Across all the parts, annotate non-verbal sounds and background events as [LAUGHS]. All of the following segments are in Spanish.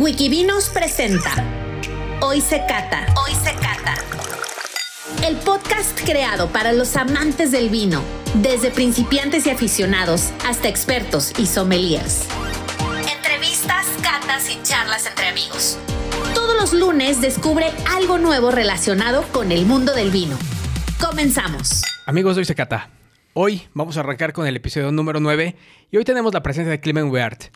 Wikivinos presenta Hoy se cata. Hoy se cata. El podcast creado para los amantes del vino, desde principiantes y aficionados hasta expertos y sommeliers. Entrevistas, catas y charlas entre amigos. Todos los lunes descubre algo nuevo relacionado con el mundo del vino. Comenzamos. Amigos, hoy se cata. Hoy vamos a arrancar con el episodio número 9 y hoy tenemos la presencia de Clement Weart,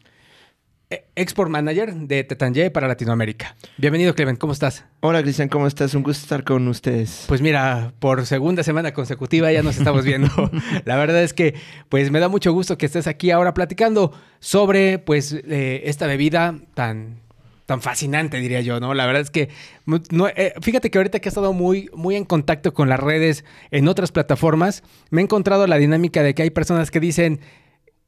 Export Manager de Tetanje para Latinoamérica. Bienvenido, Clement, ¿cómo estás? Hola, Cristian, ¿cómo estás? Un gusto estar con ustedes. Pues mira, por segunda semana consecutiva ya nos estamos viendo. [LAUGHS] la verdad es que pues me da mucho gusto que estés aquí ahora platicando sobre pues eh, esta bebida tan tan fascinante, diría yo, ¿no? La verdad es que, no, eh, fíjate que ahorita que he estado muy, muy en contacto con las redes en otras plataformas, me he encontrado la dinámica de que hay personas que dicen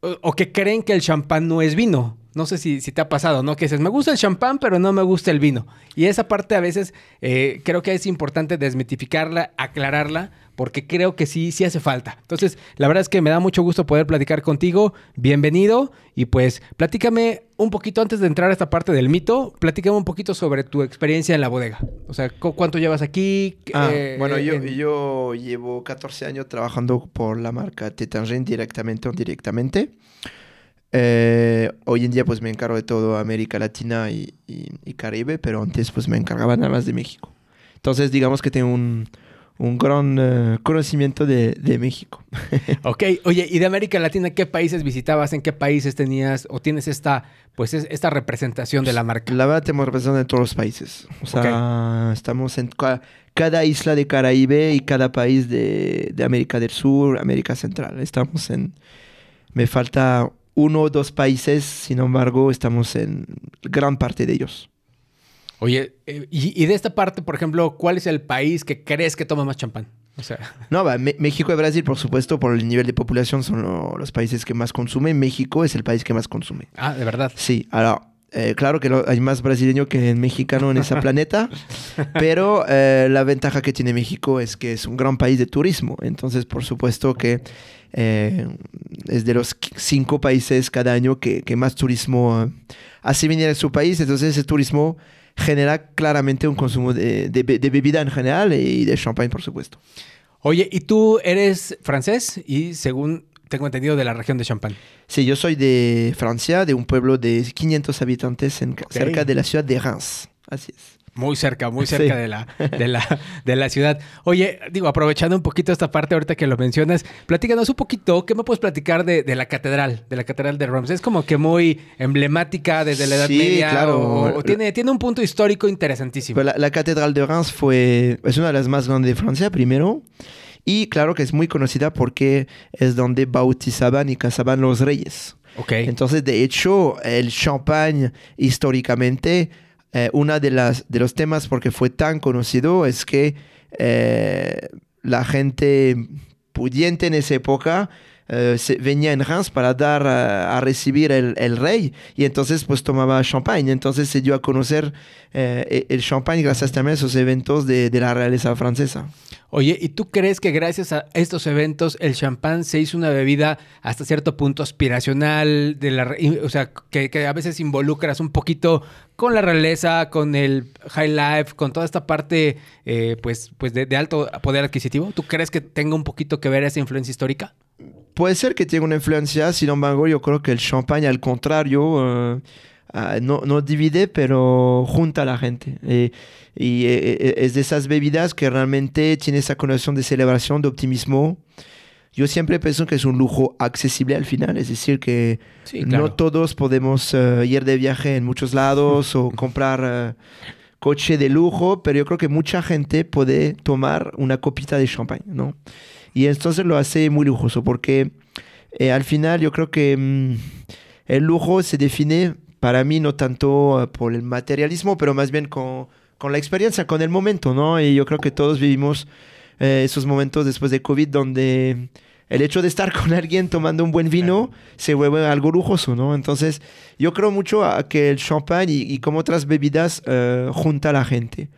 o, o que creen que el champán no es vino. No sé si, si, te ha pasado, ¿no? Que dices, me gusta el champán, pero no me gusta el vino. Y esa parte a veces eh, creo que es importante desmitificarla, aclararla, porque creo que sí, sí hace falta. Entonces, la verdad es que me da mucho gusto poder platicar contigo. Bienvenido. Y pues, platícame un poquito antes de entrar a esta parte del mito, platícame un poquito sobre tu experiencia en la bodega. O sea, ¿cuánto llevas aquí? Ah, eh, bueno, yo, en... yo llevo 14 años trabajando por la marca Tetangent directamente o indirectamente. Eh, hoy en día pues me encargo de todo América Latina y, y, y, Caribe, pero antes pues me encargaba nada más de México. Entonces digamos que tengo un, un gran uh, conocimiento de, de México. [LAUGHS] ok, oye, ¿y de América Latina qué países visitabas? ¿En qué países tenías o tienes esta, pues, es, esta representación de la marca? La verdad tenemos representación en todos los países. O sea, okay. estamos en ca cada isla de Caribe y cada país de, de América del Sur, América Central. Estamos en... Me falta uno o dos países, sin embargo, estamos en gran parte de ellos. Oye, y, y, de esta parte, por ejemplo, ¿cuál es el país que crees que toma más champán? O sea... [LAUGHS] No, va, México y Brasil, por supuesto, por el nivel de población, son lo, los países que más consumen. México es el país que más consume. Ah, ¿de verdad? Sí, ahora... Eh, claro que lo, hay más brasileño que mexicano en ese [LAUGHS] planeta, pero eh, la ventaja que tiene México es que es un gran país de turismo. Entonces, por supuesto que eh, es de los cinco países cada año que, que más turismo hace venir a su país. Entonces, ese turismo genera claramente un consumo de, de, de, bebida en general y de champagne, por supuesto. Oye, ¿y tú eres francés y según tengo entendido de la región de Champagne? Sí, yo soy de Francia, de un pueblo de 500 habitantes en, okay. cerca de la ciudad de Reims. Así es. Muy cerca, muy [LAUGHS] cerca sí. de, la, de, la, de la ciudad. Oye, digo, aprovechando un poquito esta parte ahorita que lo mencionas, platícanos un poquito, ¿qué me puedes platicar de, de la catedral, de la catedral de Reims? Es como que muy emblemática desde la Edad sí, Media. claro. O, o tiene, tiene un punto histórico interesantísimo. La, la, catedral de Reims fue, es una de las más grandes de Francia, primero. Y claro que es muy conocida porque es donde bautizaban y casaban los reyes. Okay. Entonces, de hecho, el champagne históricamente eh, una de las de los temas porque fue tan conocido es que eh, la gente pudiente en esa época eh, venía en Reims para dar a, recibir el, rey y entonces pues tomaba champagne entonces se dio a conocer eh, el champagne gracias también a esos eventos de, la realeza francesa Oye, ¿y tú crees que gracias a estos eventos el champán se hizo una bebida hasta cierto punto aspiracional, de la, o sea, que, que, a veces involucras un poquito con la realeza, con el high life, con toda esta parte eh, pues, pues de, alto poder adquisitivo? ¿Tú crees que tenga un poquito que ver esa influencia histórica? Puede ser que tenga una influencia, sin embargo yo creo que el champagne al contrario... Uh... Uh, no, no, divide, pero junta a la gente. Eh, y eh, es de esas bebidas que realmente tiene esa connotación de celebración, de optimismo. Yo siempre pienso que es un lujo accesible al final, es decir, que sí, claro. no todos podemos uh, ir de viaje en muchos lados o [LAUGHS] comprar uh, coche de lujo, pero yo creo que mucha gente puede tomar una copita de champagne, ¿no? Y entonces lo hace muy lujoso, porque eh, al final yo creo que mmm, el lujo se define para mí no tanto uh, por el materialismo, pero más bien con, con, la experiencia, con el momento, ¿no? Y yo creo que todos vivimos eh, esos momentos después de COVID donde el hecho de estar [LAUGHS] con alguien tomando un buen vino se vuelve algo lujoso, ¿no? Entonces, yo creo mucho a que el champagne y, y como otras bebidas uh, junta a la gente.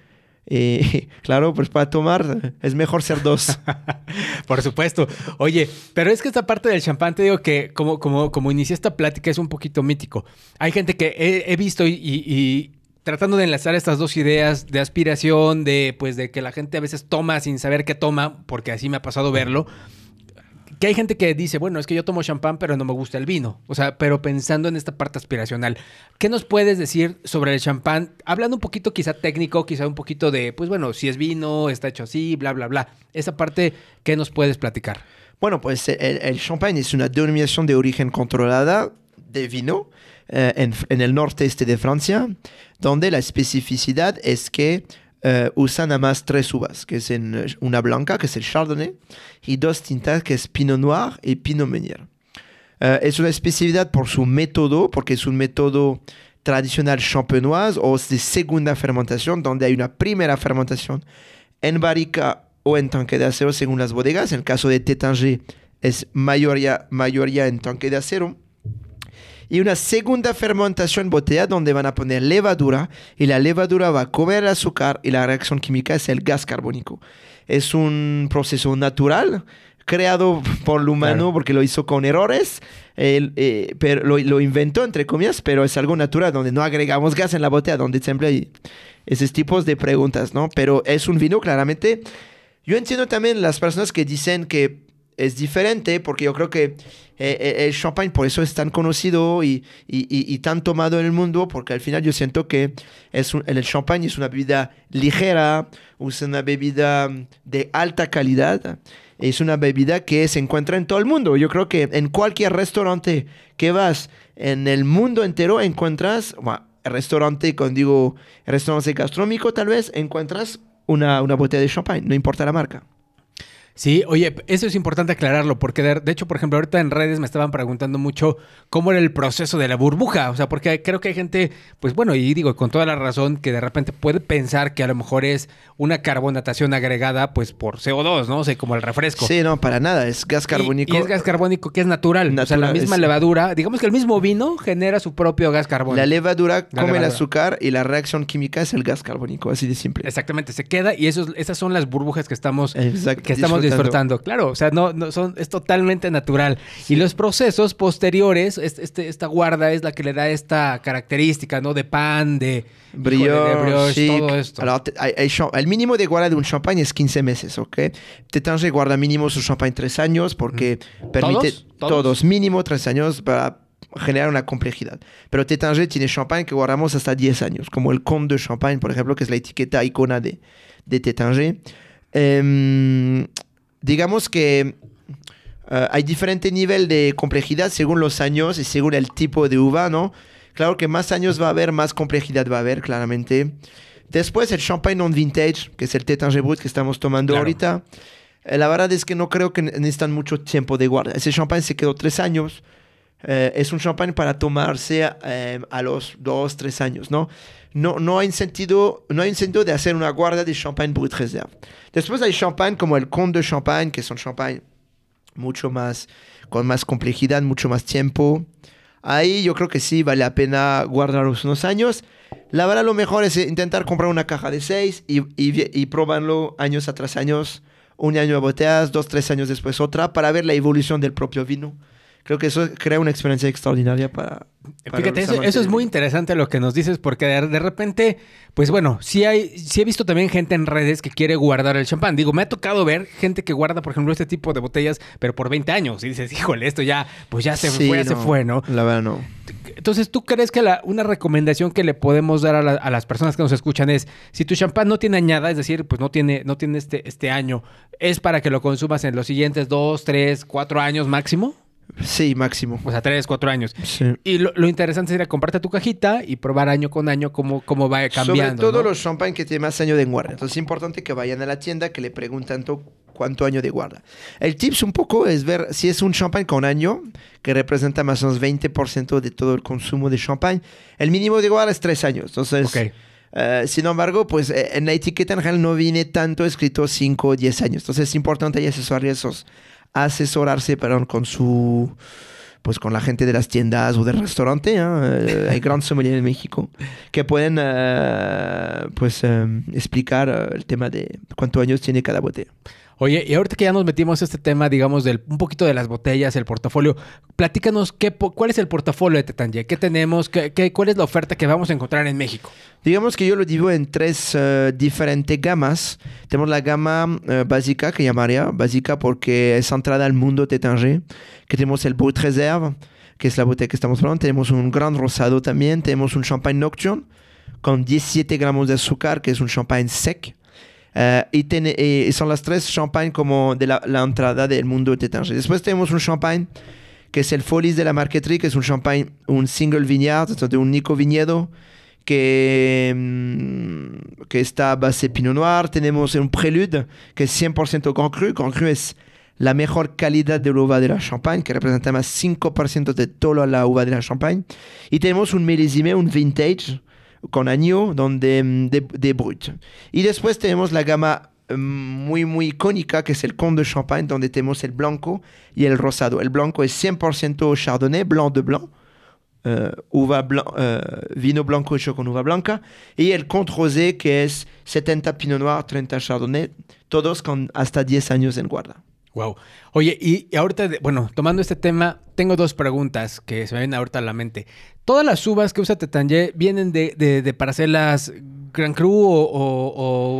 Y [LAUGHS] claro, pues para tomar es mejor ser dos. [LAUGHS] Por supuesto. Oye, pero es que esta parte del champán, te digo que como, como, como inicié esta plática es un poquito mítico. Hay gente que he, he visto y, y, tratando de enlazar estas dos ideas de aspiración, de pues de que la gente a veces toma sin saber qué toma, porque así me ha pasado verlo que hay gente que dice, bueno, es que yo tomo champán, pero no me gusta el vino. O sea, pero pensando en esta parte aspiracional, ¿qué nos puedes decir sobre el champán? Hablando un poquito quizá técnico, quizá un poquito de, pues bueno, si es vino, está hecho así, bla, bla, bla. Esa parte, ¿qué nos puedes platicar? Bueno, pues el, el champán es una denominación de origen controlada de vino eh, en, en el norte-este de Francia, donde la especificidad es que uh, usan nada más tres uvas, que es en una blanca, que es el Chardonnay, y dos tintas, que es Pinot Noir y Pinot Meunier. Uh, es una especialidad por su método, porque es un método tradicional champenoise o de segunda fermentación, donde hay una primera fermentación en barrica o en tanque de acero según las bodegas. En el caso de Tétanger es mayoría, mayoría en tanque de acero y una segunda fermentación botella donde van a poner levadura y la levadura va a comer el azúcar y la reacción química es el gas carbónico. Es un proceso natural creado por el humano porque lo hizo con errores, eh, pero lo, inventó entre comillas, pero es algo natural donde no agregamos gas en la botella, donde siempre hay esos tipos de preguntas, ¿no? Pero es un vino claramente. Yo entiendo también las personas que dicen que es diferente porque yo creo que eh, eh, el champagne por eso es tan conocido y, y, tan tomado en el mundo porque al final yo siento que es el champagne es una bebida ligera, es una bebida de alta calidad, es una bebida que se encuentra en todo el mundo. Yo creo que en cualquier restaurante que vas en el mundo entero encuentras, bueno, restaurante, cuando digo restaurante gastronómico tal vez, encuentras una, una botella de champagne, no importa la marca. Sí, oye, eso es importante aclararlo, porque de, hecho, por ejemplo, ahorita en redes me estaban preguntando mucho cómo era el proceso de la burbuja, o sea, porque creo que hay gente, pues bueno, y digo con toda la razón, que de repente puede pensar que a lo mejor es una carbonatación agregada, pues por CO2, ¿no? O sea, como el refresco. Sí, no, para nada, es gas carbónico. Y, es gas carbónico que es natural, o sea, la misma levadura, digamos que el mismo vino genera su propio gas carbónico. La levadura come el azúcar y la reacción química es el gas carbónico, así de simple. Exactamente, se queda y eso, esas son las burbujas que estamos, que estamos disfrutando. Claro, o sea, no, no son, es totalmente natural. Y los procesos posteriores, este, esta guarda es la que le da esta característica, ¿no? De pan, de brioche, todo esto. el mínimo de guarda de un champán es 15 meses, ¿ok? Tétanger guarda mínimo su champán 3 años porque permite ¿Todos? mínimo 3 años para generar una complejidad. Pero Tétanger tiene champán que guardamos hasta 10 años, como el Comte de Champagne, por ejemplo, que es la etiqueta icona de, de Tétanger. Em, digamos que eh, hay diferente nivel de complejidad según los años y según el tipo de uva, ¿no? Claro que más años va a haber, más complejidad va a haber, claramente. Después el champagne non vintage, que es el Tétanger Brut que estamos tomando ahorita. Eh, la verdad es que no creo que necesitan mucho tiempo de guarda. Ese champagne se quedó tres años. Eh, es un champagne para tomarse a los dos, tres años, ¿no? no, no, hay sentido, no hay sentido de hacer una guarda de champagne brut reserve. Después hay champagne como el Comte de Champagne, que son champagne mucho más, con más complejidad, mucho más tiempo. Ahí yo creo que sí vale la pena guardarlos unos años. La verdad lo mejor es intentar comprar una caja de seis y, y, y probarlo años tras años. Un año de botellas, dos, tres años después otra, para ver la evolución del propio vino creo que eso crea una experiencia extraordinaria para... Fíjate, eso, es muy interesante lo que nos dices, porque de, repente, pues bueno, sí, hay, sí he visto también gente en redes que quiere guardar el champán. Digo, me ha tocado ver gente que guarda, por ejemplo, este tipo de botellas, pero por 20 años. Y dices, híjole, esto ya, pues ya se fue, ya se fue, ¿no? La verdad no. Entonces, ¿tú crees que la, una recomendación que le podemos dar a, las personas que nos escuchan es, si tu champán no tiene añada, es decir, pues no tiene, no tiene este, este año, es para que lo consumas en los siguientes dos, tres, cuatro años máximo? Sí, máximo. O sea, tres, cuatro años. Sí. Y lo, interesante sería comprarte tu cajita y probar año con año cómo, cómo va cambiando. Sobre todo los champán que tienen más año de guarda. Entonces es importante que vayan a la tienda, que le pregunten cuánto año de guarda. El tips un poco es ver si es un champán con año, que representa más o menos 20% de todo el consumo de champán. El mínimo de guarda es tres años. Entonces... Eh, sin embargo, pues eh, en la etiqueta en general no viene tanto escrito 5 o 10 años. Entonces es importante asesorar esos, asesorarse perdón, con su pues con la gente de las tiendas o del restaurante, ¿eh? Eh, hay grandes sommeliers en México, que pueden eh, pues eh, explicar eh, el tema de cuántos años tiene cada botella. Oye, y ahorita que ya nos metimos a este tema, digamos, del un poquito de las botellas, el portafolio, platícanos qué, cuál es el portafolio de Tetanje, qué tenemos, qué, qué- cuál es la oferta que vamos a encontrar en México. Digamos que yo lo divido en tres eh, diferentes gamas. Tenemos la gama eh, básica, que llamaría básica porque es entrada al mundo Tétanger, que tenemos el Brut Reserve, que es la botella que estamos hablando. Tenemos un gran rosado también. Tenemos un champagne nocturne con 17 gramos de azúcar, que es un champagne sec. Eh, y, tiene- y son las tres champagnes como de la, la entrada del mundo Tétanger. Después tenemos un champagne que es el Folies de la Marqueterie, que es un champagne, un single vineyard, de un único viñedo, que, mm, que está base Pinot Noir. Tenemos un Prelude, que es 100% Grand Cru. Grand Cru es la mejor calidad de la de la Champagne, que representa más 5% de toda la uva de la Champagne. Y tenemos un milésime, un vintage, con año donde, mm, de, de Brut. Y después tenemos la gama mm, muy, muy icónica, que es el Comte de Champagne, donde tenemos el blanco y el rosado. El blanco es 100% Chardonnay, blanc de blanc. eh, uva blan- eh, vino blanco hecho con uva blanca. Y el Comte Rosé, que es 70 Pinot Noir, 30 Chardonnay, todos con hasta 10 años en guarda. Wow. Oye, y, ahorita, de- bueno, tomando este tema, tengo dos preguntas que se me vienen ahorita a la mente. ¿Todas las uvas que usa Tetanje vienen de, de, de parcelas Gran Cru o,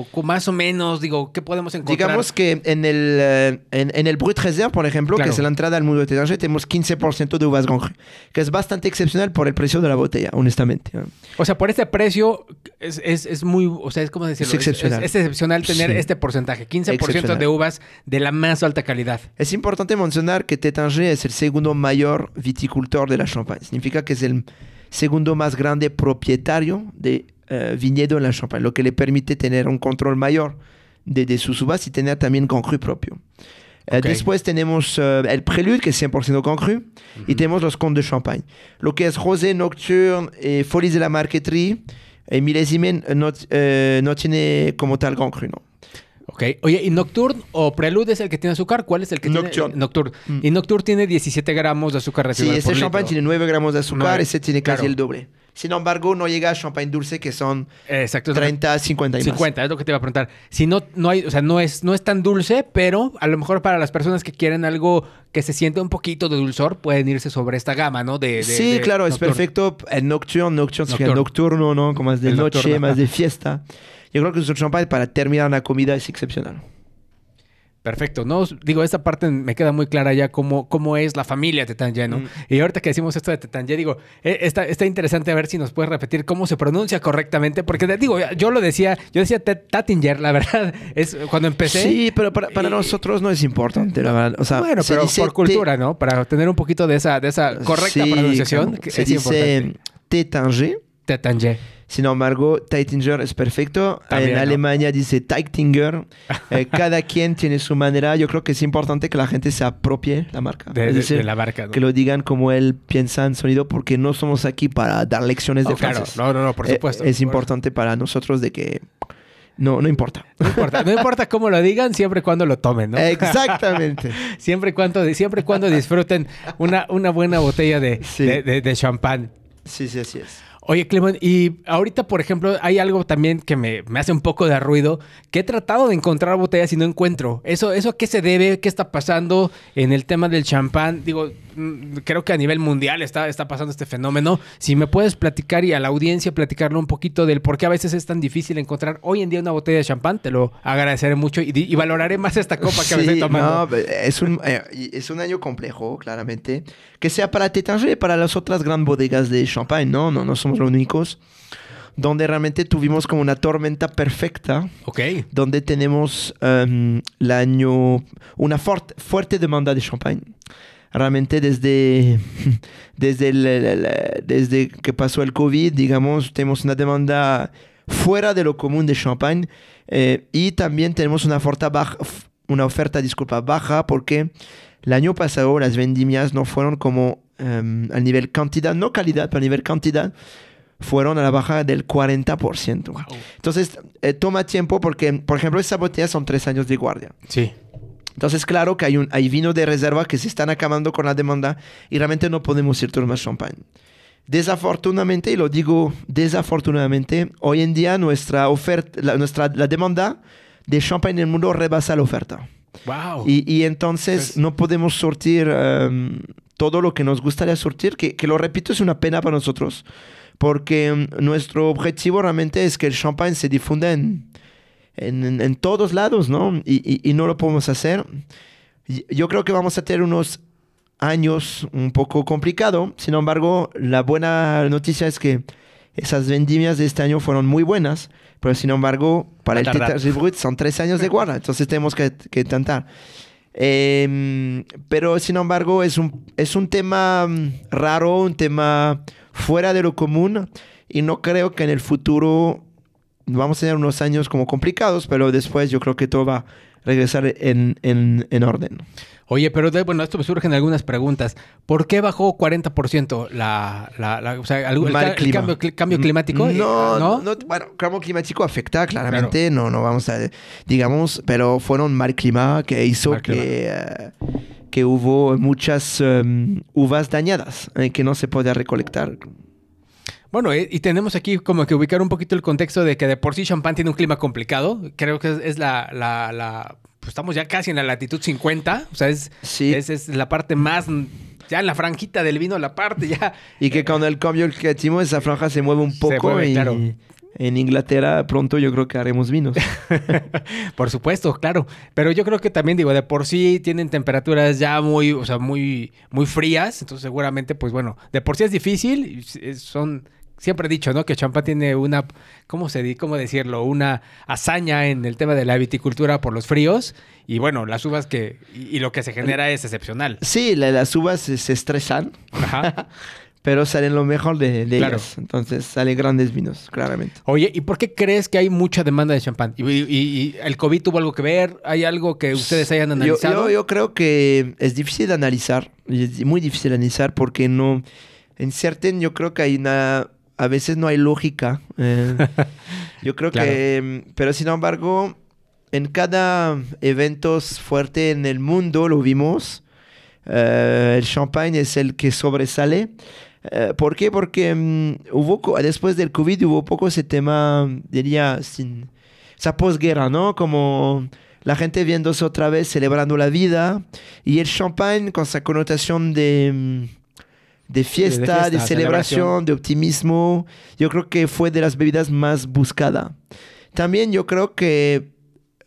o- o más o menos? Digo, ¿qué podemos encontrar? Digamos que en el, eh, en, en el Brut Reserve, por ejemplo, Claro. que es la entrada al mundo de Tétanger, tenemos 15% de uvas Grand Cru, que es bastante excepcional por el precio de la botella, honestamente. O sea, por este precio es, es, es muy, o sea, es como decirlo, Es excepcional. Es, es excepcional tener Sí. este porcentaje, 15% Excepcional. de uvas de la más alta calidad. Es importante mencionar que Tétanger es el segundo mayor viticultor de la Champagne. Significa que es el segundo más grande propietario de eh, viñedo en la Champagne, lo que le permite tener un control mayor de, de sus uvas y tener también Grand Cru propio. Eh, Ok. Después tenemos eh, el Prelude, que es 100% Grand Cru, y tenemos los Comtes de Champagne. Lo que es Rosé, Nocturne, eh, Folies de la Marqueterie, y eh, no, eh, no tiene como tal Grand Cru, ¿no? Ok. Oye, ¿y Nocturne o Prelude es el que tiene azúcar? ¿Cuál es el que Nocturne. tiene? Nocturne. Mm. Y Nocturne tiene 17 gramos de azúcar Sí, residual? Este por champán tiene 9 gramos de azúcar, Nueve, ese tiene casi claro. el doble. Sin embargo, no llega a champagne dulce, que son Exacto. es lo que- 30, 50 y 50, es lo que te iba a preguntar. Si no, no hay, o sea, no es, no es tan dulce, pero a lo mejor para las personas que quieren algo que se siente un poquito de dulzor, pueden irse sobre esta gama, ¿no? De. Sí, de claro, es perfecto. El nocturno, nocturno, Nocturno. nocturno, ¿no? Como más de El noche, nocturno, más de fiesta. Yo creo que su champagne para terminar una comida es excepcional. Perfecto, ¿no? Digo, esta parte me queda muy clara ya cómo, cómo es la familia Tetanje, ¿no? Mm. Y ahorita que decimos esto de Tetanje, digo, eh, está, está interesante a ver si nos puedes repetir cómo se pronuncia correctamente, porque digo, yo lo decía, yo decía Tattinger, la verdad, [LAUGHS] es cuando empecé. Sí, pero para, para Y- nosotros no es importante, la verdad. O sea, bueno, pero por cultura, ¿no? Para tener un poquito de esa, de esa correcta Sí, pronunciación, que se es dice importante. Tétanger. Tetanje. Sin embargo, Teitinger es perfecto. También, en ¿no? Alemania dice Teitinger. [LAUGHS] Eh, cada quien tiene su manera. Yo creo que es importante que la gente se apropie la marca. De, es de- decir, de la barca, ¿no? que lo digan como él piensa en sonido, porque no somos aquí para dar lecciones de Oh, claro, francés. no, no, no, por Eh, supuesto. es Por- importante para nosotros de que no, no importa. No importa, no importa cómo lo digan, siempre y cuando lo tomen, ¿no? Exactamente. [LAUGHS] Siempre y cuando, siempre y cuando disfruten una, una buena botella de, Sí. de, de- de champán. Sí, sí, así es. Oye, Clement, y ahorita, por ejemplo, hay algo también que me, me hace un poco de ruido, que he tratado de encontrar botellas y no encuentro. ¿Eso, ¿Eso a qué se debe? ¿Qué está pasando en el tema del champán? Digo, creo que a nivel mundial está, está pasando este fenómeno. Si me puedes platicar y a la audiencia platicarle un poquito del por qué a veces es tan difícil encontrar hoy en día una botella de champán, te lo agradeceré mucho y, y valoraré más esta copa que me estoy Sí, tomando. no, es, un, eh, es un año complejo, claramente. Que sea para Tétanger y para las otras grandes bodegas de champagne, ¿no? No, no somos los únicos. Donde realmente tuvimos como una tormenta perfecta, Ok. donde tenemos em, el año, una fuerte fuerte demanda de champagne. Realmente desde, [LAUGHS] desde, el- el- desde que pasó el COVID, digamos, tenemos una demanda fuera de lo común de champagne eh, y también tenemos una oferta baja, una oferta, disculpa, baja porque el año pasado las vendimias no fueron como em, a nivel cantidad, no calidad, pero a nivel cantidad, fueron a la baja del 40%. Entonces, eh, toma tiempo porque, por ejemplo, esas botellas son tres años de guardia. Sí. Entonces, claro que hay, un, hay vinos de reserva que se están acabando con la demanda y realmente no podemos ir tomar champán. Desafortunadamente, y lo digo desafortunadamente, hoy en día nuestra oferta, la, nuestra, la demanda de champán en el mundo rebasa la oferta. Wow. Y, y entonces Pues- no podemos sortir em, todo lo que nos gustaría sortir, que, que lo repito, es una pena para nosotros, porque em, nuestro objetivo realmente es que el champán se difunda en, en, en todos lados, ¿no? Y, y- y no lo podemos hacer. Yo creo que vamos a tener unos años un poco complicado, sin embargo, la buena noticia es que esas vendimias de este año fueron muy buenas, pero sin embargo, para el. Tetra Brut son tres años de guarda, entonces tenemos que, que intentar. Em, pero sin embargo, es un, es un tema mm, raro, un tema fuera de lo común, y no creo que en el futuro vamos a tener unos años como complicados, pero después yo creo que todo va a regresar en, en, en orden. Oye, pero de- bueno, esto me surgen algunas preguntas. ¿Por qué bajó 40% la, la, la- o sea, el, cambio, cambio climático? No, ¿no? no, bueno, cambio climático afecta claramente, no, no vamos a, digamos, pero fueron mal clima que hizo Mal que, eh, que hubo muchas em, uvas dañadas eh, que no se podía recolectar. Bueno, eh, y tenemos aquí como que ubicar un poquito el contexto de que de por sí Champán tiene un clima complicado. Creo que es, es la, la, la- pues estamos ya casi en la latitud 50. O sea, es, Sí. es, es la parte más, ya en la franjita del vino, la parte ya... [LAUGHS] Y que con el cambio climático esa franja se mueve un Se poco mueve, y claro. en Inglaterra pronto yo creo que haremos vinos. [LAUGHS] Por supuesto, claro. Pero yo creo que también, digo, de por sí tienen temperaturas ya muy, o sea, muy, muy frías. Entonces, seguramente, pues bueno, de por sí es difícil. Son, siempre he dicho, ¿no? Que Champán tiene una, ¿cómo se di, cómo decirlo? Una hazaña en el tema de la viticultura por los fríos. Y bueno, las uvas que, y, y lo que se genera es excepcional. Sí, la- las uvas se, estresan, Ajá. [LAUGHS] pero salen lo mejor de, de Claro. ellas. Entonces salen grandes vinos, claramente. Oye, ¿y por qué crees que hay mucha demanda de champán? ¿Y, y- y el COVID tuvo algo que ver? ¿Hay algo que ustedes hayan analizado? yo, yo creo que es difícil de analizar, es muy difícil de analizar porque no, en Certain yo creo que hay una, a veces no hay lógica. eh, [LAUGHS] yo creo Claro. que, pero sin embargo, en cada evento fuerte en el mundo lo vimos, eh, el champagne es el que sobresale. Eh, ¿Por qué? Porque mm, hubo, después del COVID hubo poco ese tema, diría, sin, esa posguerra, ¿no? Como la gente viéndose otra vez, celebrando la vida, y el champagne con esa connotación de, mm, de fiesta, de, fiesta, celebración, celebración. de optimismo, yo creo que fue de las bebidas más buscadas. También yo creo que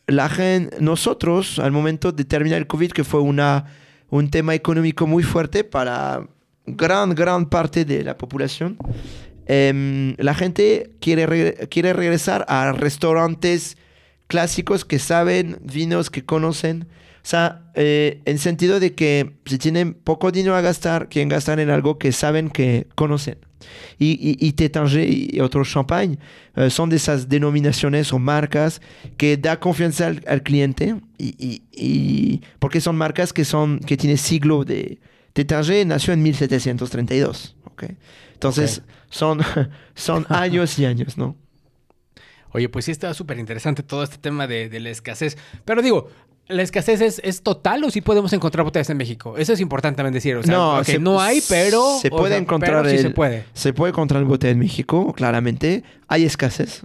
la gente, nosotros, al momento de terminar el COVID, que fue una, un tema económico muy fuerte para gran, gran parte de la población, em, la gente quiere, re- quiere regresar a restaurantes clásicos que saben, vinos que conocen. O sea, eh, en sentido de que si tienen poco dinero a gastar, quieren gastar en algo que saben que conocen. Y, y, y Tétanger y otros champagne eh, son de esas denominaciones o marcas que da confianza al, al cliente y, y- porque son marcas que son que tienen siglo de Tétanger nació en 1732 ¿ok? entonces son [LAUGHS] son [LAUGHS] años y años no Oye, pues sí está súper interesante todo este tema de, de la escasez. Pero digo, ¿la escasez es, es total o sí podemos encontrar botellas en México? Eso es importante también decir. O sea, ok, se- no hay, pero... se o puede sea, encontrar sí se puede. Se puede encontrar el botella en México, claramente. Hay escasez.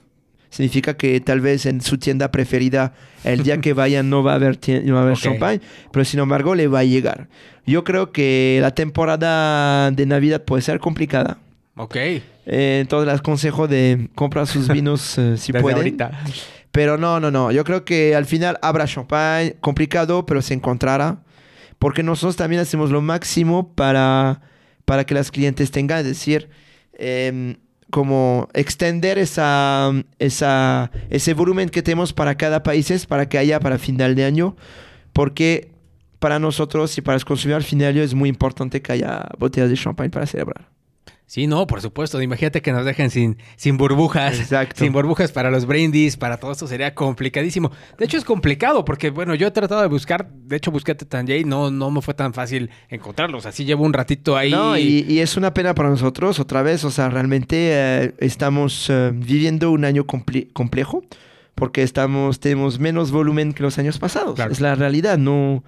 Significa que tal vez en su tienda preferida el día que [LAUGHS] vayan no va a haber, no va a haber Ok. champagne, pero sin embargo le va a llegar. Yo creo que la temporada de Navidad puede ser complicada. Ok. Eh, entonces les aconsejo de comprar sus [LAUGHS] vinos eh, si Desde pueden. ahorita. Pero no, no, no. Yo creo que al final habrá champagne, complicado, pero se encontrará. Porque nosotros también hacemos lo máximo para, para que las clientes tengan, es decir, em, como extender esa, esa, ese volumen que tenemos para cada país, para que haya para final de año. Porque para nosotros y para los consumidores al final de año es muy importante que haya botellas de champagne para celebrar. Sí, no, por supuesto. Imagínate que nos dejen sin, sin burbujas. Exacto. Sin burbujas para los brindis, para todo esto sería complicadísimo. De hecho, es complicado porque, bueno, yo he tratado de buscar, de hecho, busqué a Tetangay y no, no me fue tan fácil encontrarlos. Así llevo un ratito ahí. No, y, y es una pena para nosotros, otra vez, o sea, realmente eh, estamos eh, viviendo un año comple- complejo porque estamos, tenemos menos volumen que los años pasados. Claro. Es la realidad, no,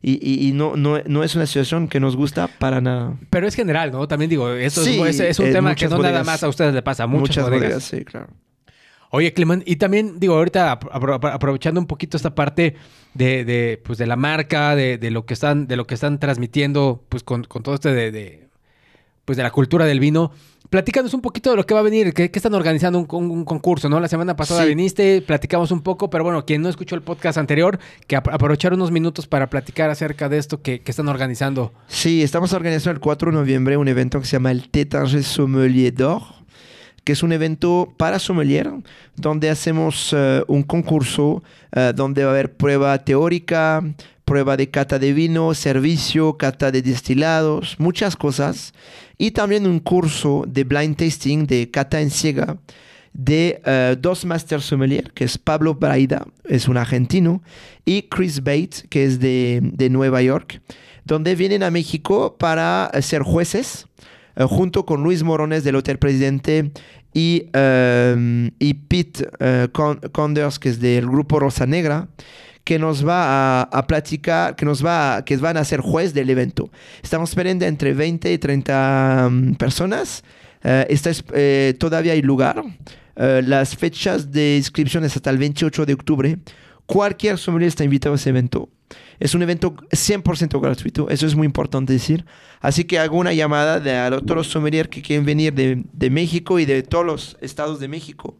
y, y- y no, no, no es una situación que nos gusta para nada. Pero es general, ¿no? También digo, esto Sí, es, es un tema que muchas no nada bodegas. más a ustedes le pasa, muchas, bodegas. sí, claro. Oye, Clemen, y también digo, ahorita apro- apro- aprovechando un poquito esta parte de, de, pues, de la marca, de, de lo que están, de lo que están transmitiendo, pues con, con todo este de, de, pues de la cultura del vino. Platícanos un poquito de lo que va a venir, que, que están organizando un, un- un concurso, ¿no? La semana pasada Sí. viniste, platicamos un poco, pero bueno, quien no escuchó el podcast anterior, que ap- aprovechar unos minutos para platicar acerca de esto que, que están organizando. Sí, estamos organizando el 4 de noviembre un evento que se llama el Tétanger Sommelier d'Or, que es un evento para sommelier, donde hacemos eh, un concurso eh, donde va a haber prueba teórica, prueba de cata de vino, servicio, cata de destilados, muchas cosas. Y también un curso de blind tasting, de cata en ciega, de eh, dos Master Sommelier, que es Pablo Braida, es un argentino, y Chris Bates, que es de, de Nueva York, donde vienen a México para eh, ser jueces, eh, junto con Luis Morones del Hotel Presidente y, y Pete Con- Conders, que es del grupo Rosa Negra, que nos va a, a platicar, que nos va a- que van a ser juez del evento. Estamos esperando entre 20 y 30 mm, personas. Eh, todavía hay lugar. Eh, las fechas de inscripción es hasta el 28 de octubre. Cualquier sommelier está invitado a ese evento. Es un evento 100% gratuito, eso es muy importante decir. Así que hago una llamada de a todos los sommeliers que quieren venir de México y de todos los estados de México,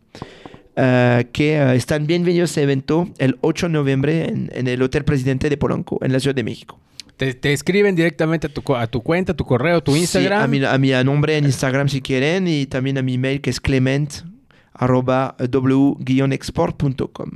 eh, que eh, están bienvenidos a ese evento el 8 de noviembre en, en el Hotel Presidente de Polanco, en la Ciudad de México. Te, te escriben directamente a tu, a tu cuenta, tu correo, tu Sí, Instagram. a, mi, a mi nombre en Instagram si quieren y también a mi mail que es clement arroba w-export.com.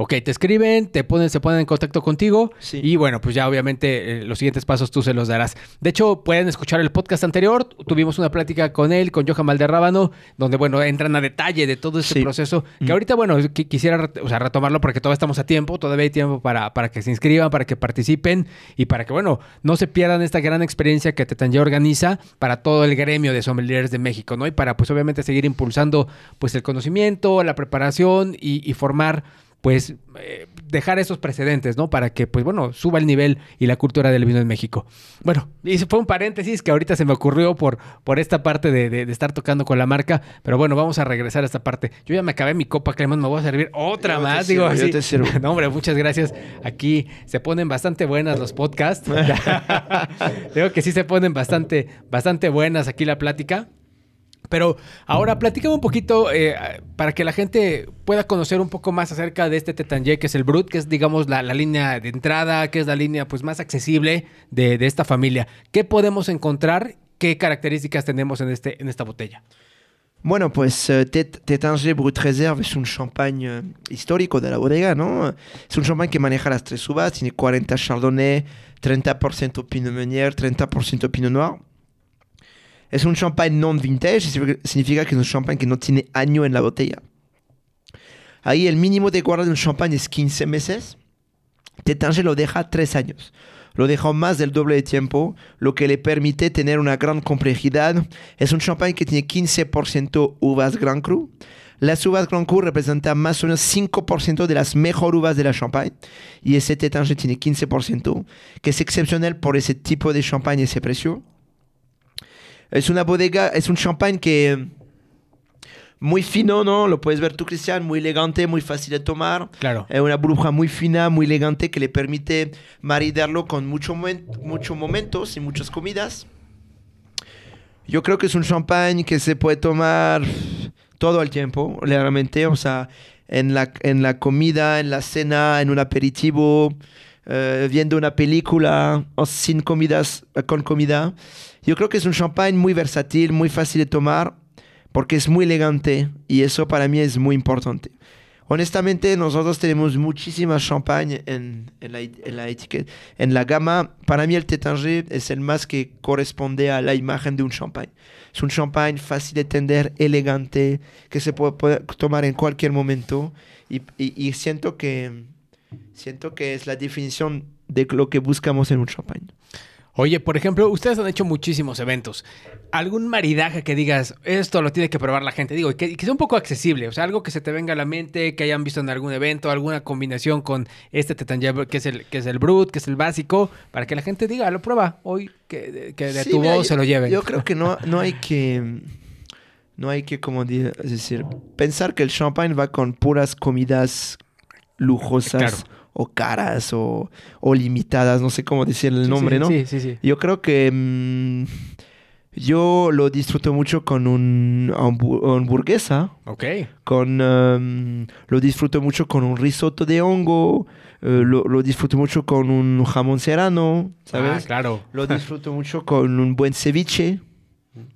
Ok, te escriben, te ponen, se ponen en contacto contigo Sí. y bueno, pues ya obviamente eh, los siguientes pasos tú se los darás. De hecho, pueden escuchar el podcast anterior. Tuvimos una plática con él, con Johan Valderrábano, donde bueno, entran a detalle de todo este Sí. proceso. Que Mm. ahorita, bueno, qui- quisiera o sea, retomarlo porque todavía estamos a tiempo, todavía hay tiempo para, para que se inscriban, para que participen y para que, bueno, no se pierdan esta gran experiencia que Tetanje organiza para todo el gremio de sommeliers de México, ¿no? Y para, pues obviamente, seguir impulsando, pues, el conocimiento, la preparación y, y formar pues eh, dejar esos precedentes, ¿no? Para que, pues bueno, suba el nivel y la cultura del vino en México. Bueno, y fue un paréntesis que ahorita se me ocurrió por, por esta parte de, de- de estar tocando con la marca, pero bueno, vamos a regresar a esta parte. Yo ya me acabé mi copa, Clemón, me voy a servir otra Yo más, sirvo, digo yo así. te sirvo. [LAUGHS] No, hombre, muchas gracias. Aquí se ponen bastante buenas los podcasts. [LAUGHS] [LAUGHS] Digo que sí se ponen bastante, bastante buenas aquí la plática. Pero ahora platícame un poquito eh, para que la gente pueda conocer un poco más acerca de este Tetanje, que es el Brut, que es digamos la, la línea de entrada, que es la línea pues más accesible de, de esta familia. ¿Qué podemos encontrar? ¿Qué características tenemos en, este, en esta botella? Bueno, pues Tétanger Brut Reserve es un champagne eh, histórico de la bodega, ¿no? Es un champagne que maneja las tres uvas, tiene 40 Chardonnay, 30% Pinot Meunier, 30% Pinot Noir. Es un champagne non vintage, significa- que es un champagne que no tiene año en la botella. Ahí el mínimo de guarda de un champagne es 15 meses. Tétanger lo deja 3 años. Lo deja más del doble de tiempo, lo que le permite tener una gran complejidad. Es un champagne que tiene 15% uvas Grand Cru. Las uvas Grand Cru representan más o menos 5% de las mejores uvas de la champagne. Y ese Tétanger tiene 15%, que es excepcional por ese tipo de champagne y ese precio. Es una bodega, es un champagne que muy fino, ¿no? Lo puedes ver tú, Cristian, muy elegante, muy fácil de tomar. Claro. Es una burbuja muy fina, muy elegante que le permite maridarlo con muchos muchos momentos y muchas comidas. Yo creo que es un champagne que se puede tomar todo el tiempo, realmente. O sea, en la, en la comida, en la cena, en un aperitivo, eh, viendo una película o sin comidas, con comida. Yo creo que es un champagne muy versátil, muy fácil de tomar, porque es muy elegante y eso para mí es muy importante. Honestamente, nosotros tenemos muchísimas champagne en, en, la, en la etiqueta, en la gama. Para mí el Tétanger es el más que corresponde a la imagen de un champagne. Es un champagne fácil de entender, elegante, que se puede, puede tomar en cualquier momento y, y- y siento que siento que es la definición de lo que buscamos en un champagne. Oye, por ejemplo, ustedes han hecho muchísimos eventos. ¿Algún maridaje que digas, esto lo tiene que probar la gente? Digo, que, que sea un poco accesible, o sea, algo que se te venga a la mente, que hayan visto en algún evento, alguna combinación con este Tetanje, que es el que es el Brut, que es el básico, para que la gente diga, lo prueba hoy, que, que de Sí, tu mira, voz yo- se lo lleven. Yo creo que no, no hay que. No hay que, como decir, pensar que el champagne va con puras comidas lujosas Claro. O caras o, o limitadas, no sé cómo decir el nombre, sí, ¿no? Sí, sí, sí. Yo creo que mm, yo lo disfruto mucho con un hambu- hamburguesa, Ok. con um, lo disfruto mucho con un risotto de hongo, eh, lo, lo disfruto mucho con un jamón serrano, ¿sabes? Ah, claro. Lo [LAUGHS] disfruto mucho con un buen ceviche.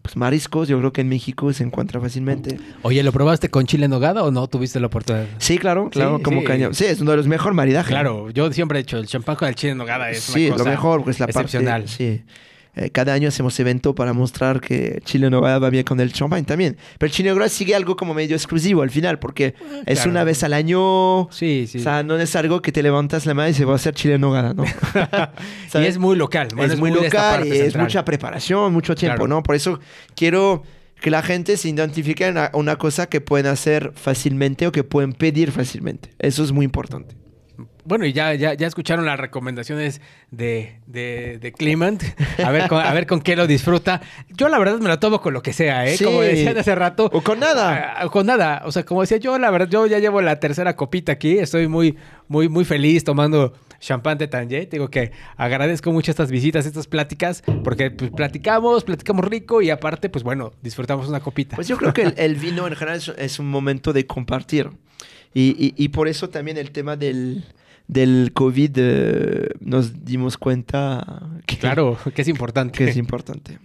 Pues mariscos, yo creo que en México se encuentra fácilmente. Oye, ¿lo probaste con chile en nogada o no tuviste la oportunidad? Sí, claro, claro, Sí, como sí. caña. Sí, es uno de los mejores maridajes. Claro, yo siempre he hecho el champán con el chile en nogada. Es sí, una es cosa lo mejor, pues la excepcional. parte. Sí. Eh, cada año hacemos evento para mostrar que Chile Nogada va bien con el champagne también. Pero el Chile Nogada sigue algo como medio exclusivo al final, porque es claro. una vez al año. Sí, sí. O sea, no es algo que te levantas la mano y se va a hacer Chile Nogada, ¿no? [LAUGHS] [LAUGHS] y es muy local. Bueno, es, muy local y es mucha preparación, mucho tiempo, Claro. ¿no? Por eso quiero que la gente se identifique en una cosa que pueden hacer fácilmente o que pueden pedir fácilmente. Eso es muy importante. Bueno, y ya, ya, ya escucharon las recomendaciones de, de, de Clement. A ver, con, a ver con qué lo disfruta. Yo, la verdad, me lo tomo con lo que sea, ¿eh? Sí. Como decían hace rato. O con nada. Ah, con nada. O sea, como decía yo, la verdad, yo ya llevo la tercera copita aquí. Estoy muy, muy, muy feliz tomando champán de Tanger. Digo que agradezco mucho estas visitas, estas pláticas, porque pues, platicamos, platicamos rico y aparte, pues bueno, disfrutamos una copita. Pues yo creo que el, el vino en general es, es un momento de compartir. Y, y- y por eso también el tema del, del COVID eh, nos dimos cuenta que, claro, que es importante. que es importante.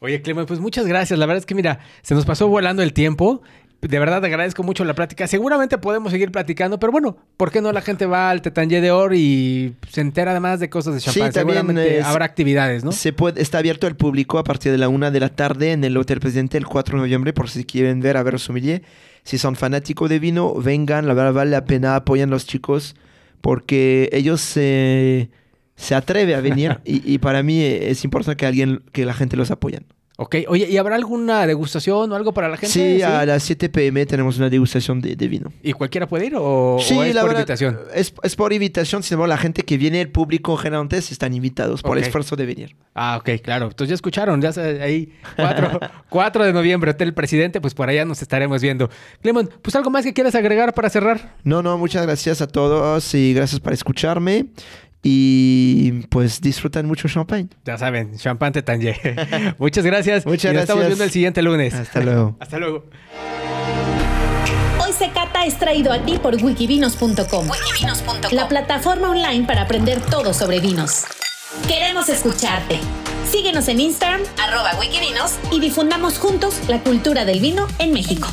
Oye, Clemen, pues muchas gracias. La verdad es que, mira, se nos pasó volando el tiempo. De verdad te agradezco mucho la plática. Seguramente podemos seguir platicando, pero bueno, ¿por qué no la gente va al Tetanje de Or y se entera además de cosas de Sí, champán? también, Seguramente eh, habrá actividades, ¿no? Se puede, está abierto al público a partir de la una de la tarde en el Hotel Presidente el 4 de noviembre por si quieren ver a ver sommelier. Si son fanáticos de vino, vengan, la verdad vale la pena, apoyan los chicos porque ellos se, se atreve a venir [LAUGHS] y, y para mí es importante que alguien, que la gente los apoyen. Ok, oye, ¿y habrá alguna degustación o algo para la gente? Sí, a las 7 pm tenemos una degustación de, de vino. ¿Y cualquiera puede ir o, sí, o es la por verdad, invitación? Es, es por invitación, sin embargo, la gente que viene, el público generalmente, están invitados por Ok. el esfuerzo de venir. Ah, ok, claro. Entonces ya escucharon, ya se- ahí, 4, 4 [LAUGHS] de noviembre, Hotel Presidente, pues por allá nos estaremos viendo. Clemon, pues algo más que quieras agregar para cerrar. No, no, muchas gracias a todos y gracias por escucharme. Y pues disfrutan mucho champagne. Ya saben, champán Tetanje. [LAUGHS] Muchas gracias. Muchas y nos estamos gracias. viendo el siguiente lunes. Hasta luego. [LAUGHS] Hasta luego. Hoy se cata es traído a ti por wikivinos.com, la plataforma online para aprender todo sobre vinos. Queremos escucharte. Síguenos en Instagram, arroba wikivinos, y difundamos juntos la cultura del vino en México.